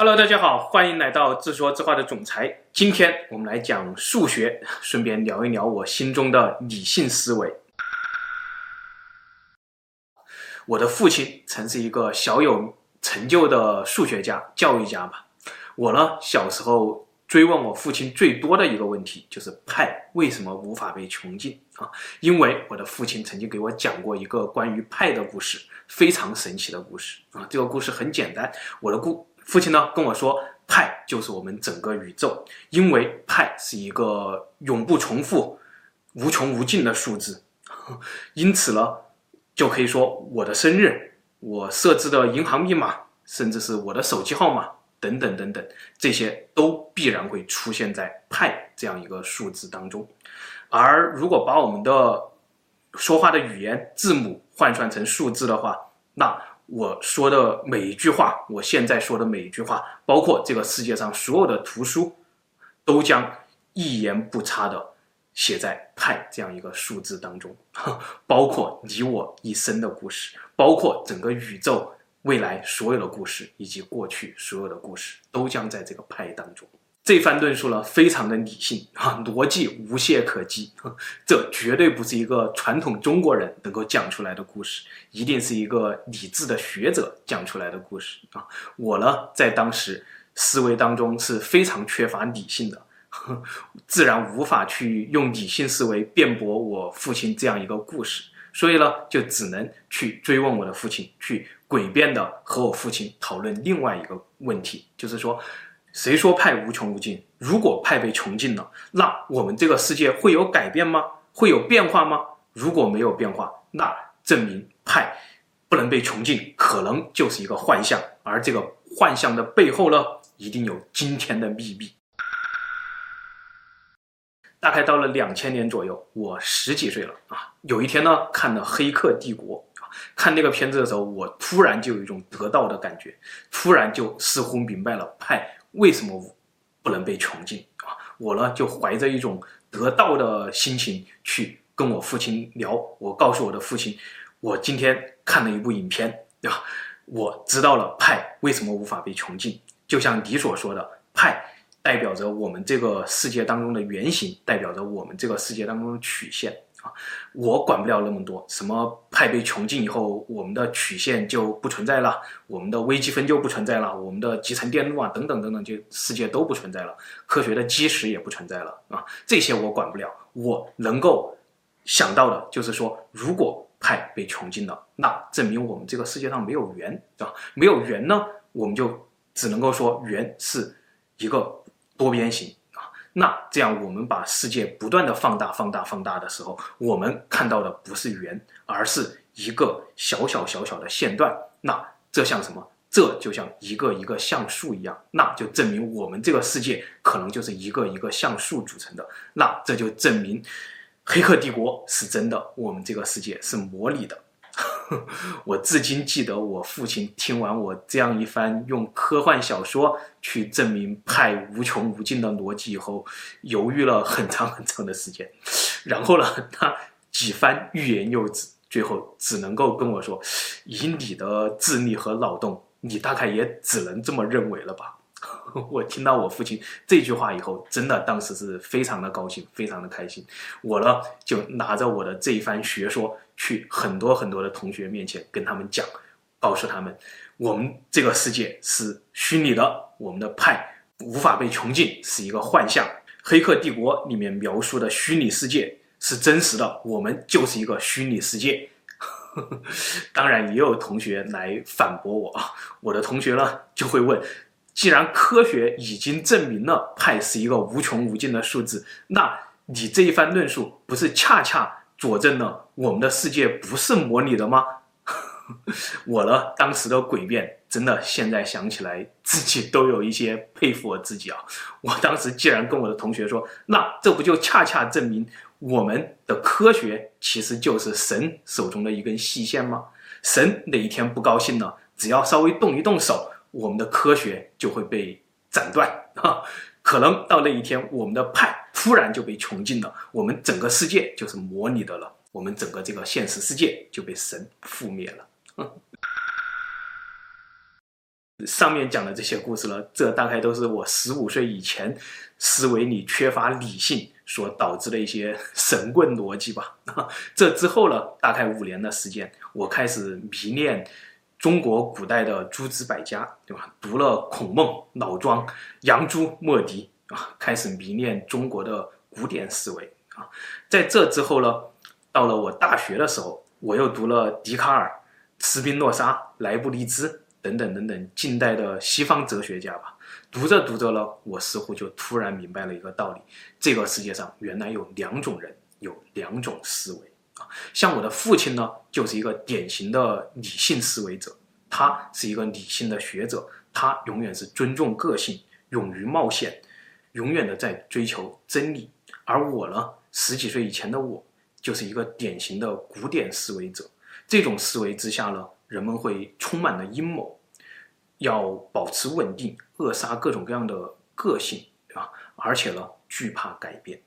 Hello，大家好，欢迎来到自说自话的总裁。今天我们来讲数学，顺便聊一聊我心中的理性思维。我的父亲曾是一个小有成就的数学家、教育家吧。我呢，小时候追问我父亲最多的一个问题就是派为什么无法被穷尽啊？因为我的父亲曾经给我讲过一个关于派的故事，非常神奇的故事啊。这个故事很简单，我的故。父亲呢跟我说，派就是我们整个宇宙，因为派是一个永不重复、无穷无尽的数字，因此呢，就可以说我的生日、我设置的银行密码，甚至是我的手机号码等等等等，这些都必然会出现在派这样一个数字当中。而如果把我们的说话的语言字母换算成数字的话，那我说的每一句话，我现在说的每一句话，包括这个世界上所有的图书，都将一言不差的写在派这样一个数字当中，包括你我一生的故事，包括整个宇宙未来所有的故事，以及过去所有的故事，都将在这个派当中。这番论述呢，非常的理性啊，逻辑无懈可击，这绝对不是一个传统中国人能够讲出来的故事，一定是一个理智的学者讲出来的故事啊！我呢，在当时思维当中是非常缺乏理性的，自然无法去用理性思维辩驳我父亲这样一个故事，所以呢，就只能去追问我的父亲，去诡辩的和我父亲讨论另外一个问题，就是说。谁说派无穷无尽？如果派被穷尽了，那我们这个世界会有改变吗？会有变化吗？如果没有变化，那证明派不能被穷尽，可能就是一个幻象。而这个幻象的背后呢，一定有惊天的秘密。大概到了两千年左右，我十几岁了啊。有一天呢，看了《黑客帝国》，啊看那个片子的时候，我突然就有一种得到的感觉，突然就似乎明白了派。为什么不能被穷尽啊？我呢就怀着一种得道的心情去跟我父亲聊。我告诉我的父亲，我今天看了一部影片，对吧？我知道了派为什么无法被穷尽。就像你所说的，派代表着我们这个世界当中的原型，代表着我们这个世界当中的曲线。啊，我管不了那么多。什么派被穷尽以后，我们的曲线就不存在了，我们的微积分就不存在了，我们的集成电路啊等等等等，就世界都不存在了，科学的基石也不存在了啊。这些我管不了。我能够想到的就是说，如果派被穷尽了，那证明我们这个世界上没有圆，啊，没有圆呢，我们就只能够说圆是一个多边形。那这样，我们把世界不断的放大、放大、放大的时候，我们看到的不是圆，而是一个小小小小的线段。那这像什么？这就像一个一个像素一样。那就证明我们这个世界可能就是一个一个像素组成的。那这就证明《黑客帝国》是真的，我们这个世界是模拟的。我至今记得，我父亲听完我这样一番用科幻小说去证明派无穷无尽的逻辑以后，犹豫了很长很长的时间。然后呢，他几番欲言又止，最后只能够跟我说：“以你的智力和脑洞，你大概也只能这么认为了吧。”我听到我父亲这句话以后，真的当时是非常的高兴，非常的开心。我呢，就拿着我的这一番学说，去很多很多的同学面前跟他们讲，告诉他们，我们这个世界是虚拟的，我们的派无法被穷尽，是一个幻象。黑客帝国里面描述的虚拟世界是真实的，我们就是一个虚拟世界。当然，也有同学来反驳我啊，我的同学呢就会问。既然科学已经证明了派是一个无穷无尽的数字，那你这一番论述不是恰恰佐证了我们的世界不是模拟的吗？我呢，当时的诡辩，真的现在想起来自己都有一些佩服我自己啊！我当时既然跟我的同学说，那这不就恰恰证明我们的科学其实就是神手中的一根细线吗？神哪一天不高兴了，只要稍微动一动手。我们的科学就会被斩断啊！可能到那一天，我们的派突然就被穷尽了，我们整个世界就是模拟的了，我们整个这个现实世界就被神覆灭了。上面讲的这些故事了，这大概都是我十五岁以前思维里缺乏理性所导致的一些神棍逻辑吧。这之后呢，大概五年的时间，我开始迷恋中国古代的诸子百家，对吧？读了孔孟、老庄、杨朱、墨翟啊，开始迷恋中国的古典思维啊。在这之后呢，到了我大学的时候，我又读了笛卡尔、斯宾诺莎、莱布尼兹。等等等等，近代的西方哲学家吧，读着读着呢，我似乎就突然明白了一个道理：这个世界上原来有两种人，有两种思维啊。像我的父亲呢，就是一个典型的理性思维者，他是一个理性的学者，他永远是尊重个性，勇于冒险，永远的在追求真理。而我呢，十几岁以前的我，就是一个典型的古典思维者。这种思维之下呢，人们会充满了阴谋，要保持稳定，扼杀各种各样的个性，对吧？而且呢，惧怕改变。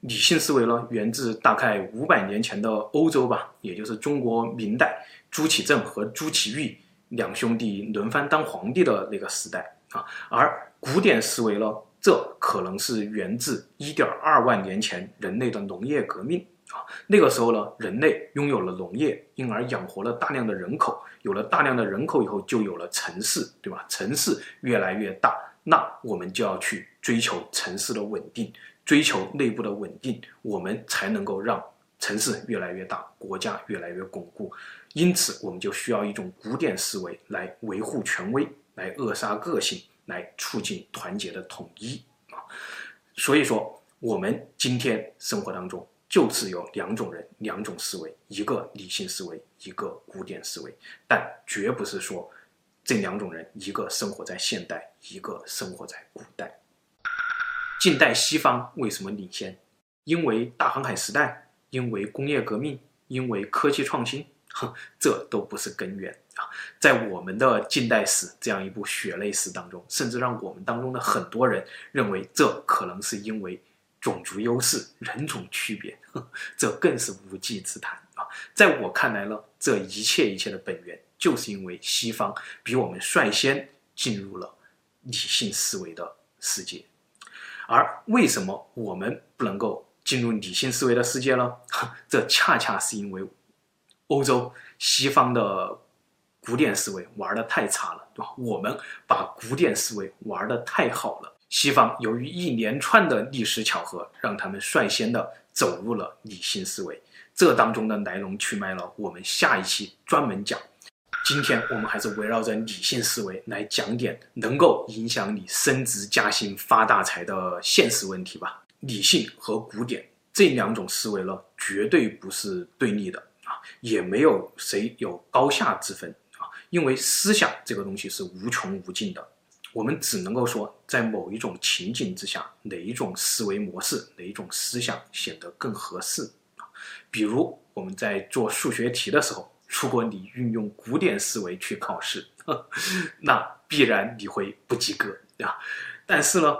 理性思维呢，源自大概五百年前的欧洲吧，也就是中国明代朱祁镇和朱祁钰两兄弟轮番当皇帝的那个时代啊。而古典思维呢，这可能是源自一点二万年前人类的农业革命。啊，那个时候呢，人类拥有了农业，因而养活了大量的人口。有了大量的人口以后，就有了城市，对吧？城市越来越大，那我们就要去追求城市的稳定，追求内部的稳定，我们才能够让城市越来越大，国家越来越巩固。因此，我们就需要一种古典思维来维护权威，来扼杀个性，来促进团结的统一啊。所以说，我们今天生活当中。就是有两种人，两种思维，一个理性思维，一个古典思维，但绝不是说这两种人一个生活在现代，一个生活在古代。近代西方为什么领先？因为大航海时代，因为工业革命，因为科技创新，这都不是根源啊！在我们的近代史这样一部血泪史当中，甚至让我们当中的很多人认为，这可能是因为。种族优势、人种区别，这更是无稽之谈啊！在我看来呢，这一切一切的本源，就是因为西方比我们率先进入了理性思维的世界。而为什么我们不能够进入理性思维的世界呢？这恰恰是因为欧洲西方的古典思维玩得太差了，对吧？我们把古典思维玩得太好了。西方由于一连串的历史巧合，让他们率先的走入了理性思维。这当中的来龙去脉呢，我们下一期专门讲。今天我们还是围绕着理性思维来讲点能够影响你升职加薪、发大财的现实问题吧。理性和古典这两种思维呢，绝对不是对立的，也没有谁有高下之分啊，因为思想这个东西是无穷无尽的。我们只能够说，在某一种情景之下，哪一种思维模式、哪一种思想显得更合适啊？比如我们在做数学题的时候，如果你运用古典思维去考试，那必然你会不及格，对吧？但是呢，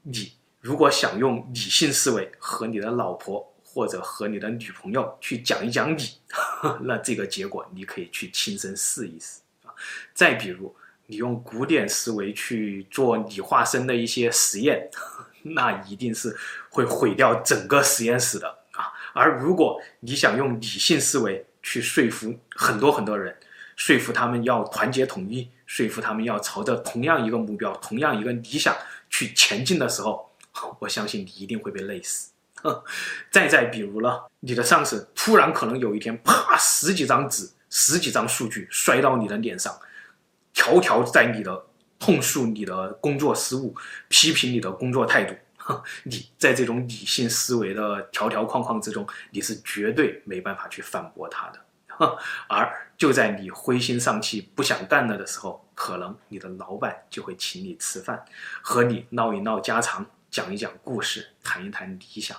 你如果想用理性思维和你的老婆或者和你的女朋友去讲一讲理，那这个结果你可以去亲身试一试啊。再比如。你用古典思维去做理化生的一些实验，那一定是会毁掉整个实验室的啊！而如果你想用理性思维去说服很多很多人，说服他们要团结统一，说服他们要朝着同样一个目标、同样一个理想去前进的时候，我相信你一定会被累死。再再比如了，你的上司突然可能有一天，啪，十几张纸、十几张数据摔到你的脸上。条条在你的控诉你的工作失误，批评你的工作态度。你在这种理性思维的条条框框之中，你是绝对没办法去反驳他的。而就在你灰心丧气、不想干了的时候，可能你的老板就会请你吃饭，和你闹一闹家常，讲一讲故事，谈一谈理想，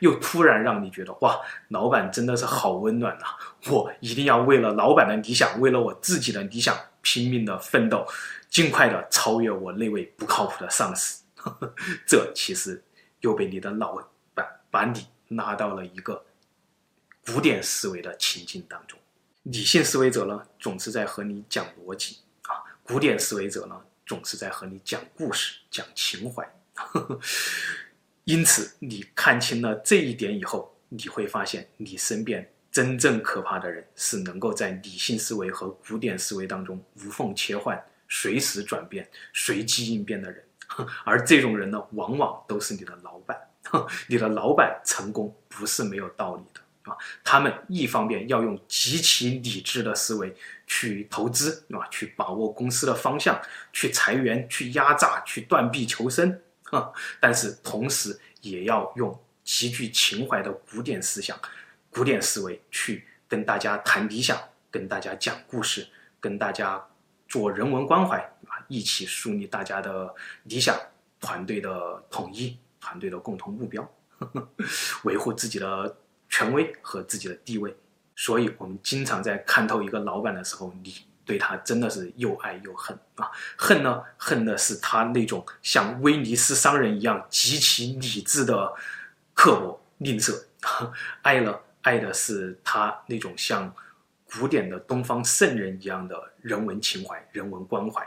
又突然让你觉得哇，老板真的是好温暖啊！我一定要为了老板的理想，为了我自己的理想。拼命的奋斗，尽快的超越我那位不靠谱的上司。这其实又被你的老板把你拉到了一个古典思维的情境当中。理性思维者呢，总是在和你讲逻辑啊；古典思维者呢，总是在和你讲故事、讲情怀。因此，你看清了这一点以后，你会发现，你身边真正可怕的人是能够在理性思维和古典思维当中无缝切换、随时转变、随机应变的人。而这种人呢，往往都是你的老板。你的老板成功不是没有道理的。啊，他们一方面要用极其理智的思维去投资，啊，去把握公司的方向，去裁员，去压榨，去断臂求生，啊，但是同时也要用极具情怀的古典思想、古典思维去跟大家谈理想，跟大家讲故事，跟大家做人文关怀，啊，一起树立大家的理想、团队的统一、团队的共同目标，呵呵，维护自己的。权威和自己的地位，所以我们经常在看透一个老板的时候，你对他真的是又爱又恨啊！恨呢，恨的是他那种像威尼斯商人一样极其理智的刻薄吝啬；爱呢，爱的是他那种像古典的东方圣人一样的人文情怀、人文关怀。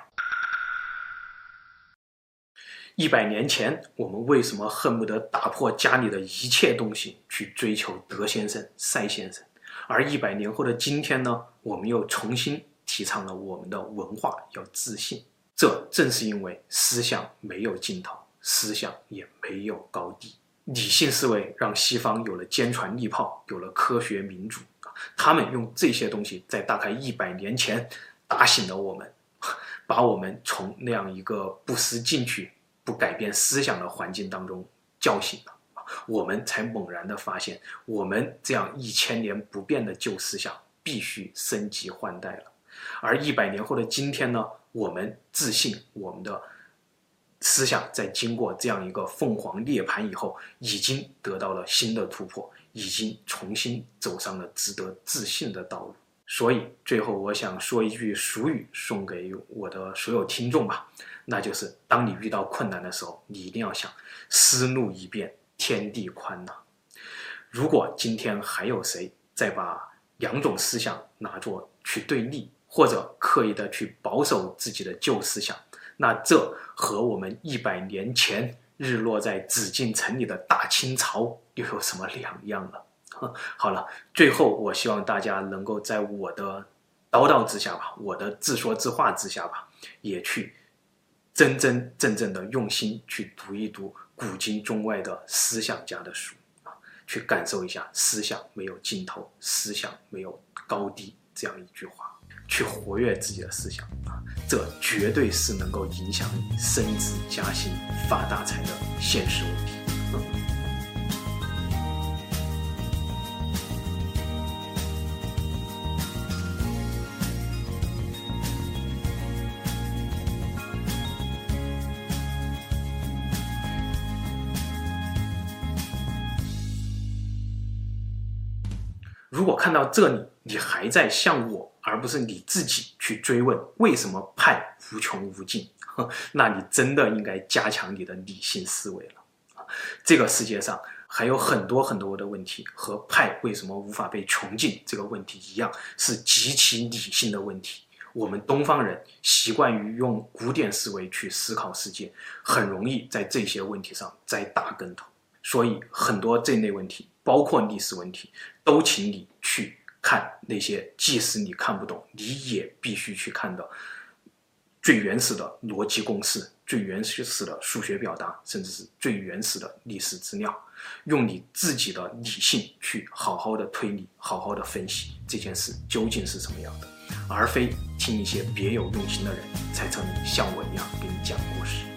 一百年前，我们为什么恨不得打破家里的一切东西去追求德先生、赛先生？而一百年后的今天呢？我们又重新提倡了我们的文化要自信。这正是因为思想没有尽头，思想也没有高低。理性思维让西方有了坚船利炮，有了科学民主。他们用这些东西在大概一百年前打醒了我们，把我们从那样一个不思进取。不改变思想的环境当中叫醒了，我们才猛然的发现，我们这样一千年不变的旧思想必须升级换代了。而一百年后的今天呢，我们自信我们的思想在经过这样一个凤凰涅槃以后，已经得到了新的突破，已经重新走上了值得自信的道路。所以最后我想说一句俗语，送给我的所有听众吧。那就是，当你遇到困难的时候，你一定要想，思路一变，天地宽呐。如果今天还有谁再把两种思想拿作去对立，或者刻意的去保守自己的旧思想，那这和我们一百年前日落在紫禁城里的大清朝又有什么两样了？好了，最后我希望大家能够在我的叨叨之下吧，我的自说自话之下吧，也去。真真正正的用心去读一读古今中外的思想家的书啊，去感受一下思想没有尽头，思想没有高低这样一句话，去活跃自己的思想啊，这绝对是能够影响你升职加薪、发大财的现实问题。如果看到这里，你还在向我，而不是你自己去追问为什么派无穷无尽，那你真的应该加强你的理性思维了。这个世界上还有很多很多的问题，和派为什么无法被穷尽这个问题一样，是极其理性的问题。我们东方人习惯于用古典思维去思考世界，很容易在这些问题上栽大跟头。所以很多这类问题，包括历史问题，都请你去看那些即使你看不懂，你也必须去看的最原始的逻辑公式、最原始的数学表达，甚至是最原始的历史资料，用你自己的理性去好好的推理、好好的分析这件事究竟是什么样的，而非听一些别有用心的人才成像我一样给你讲故事。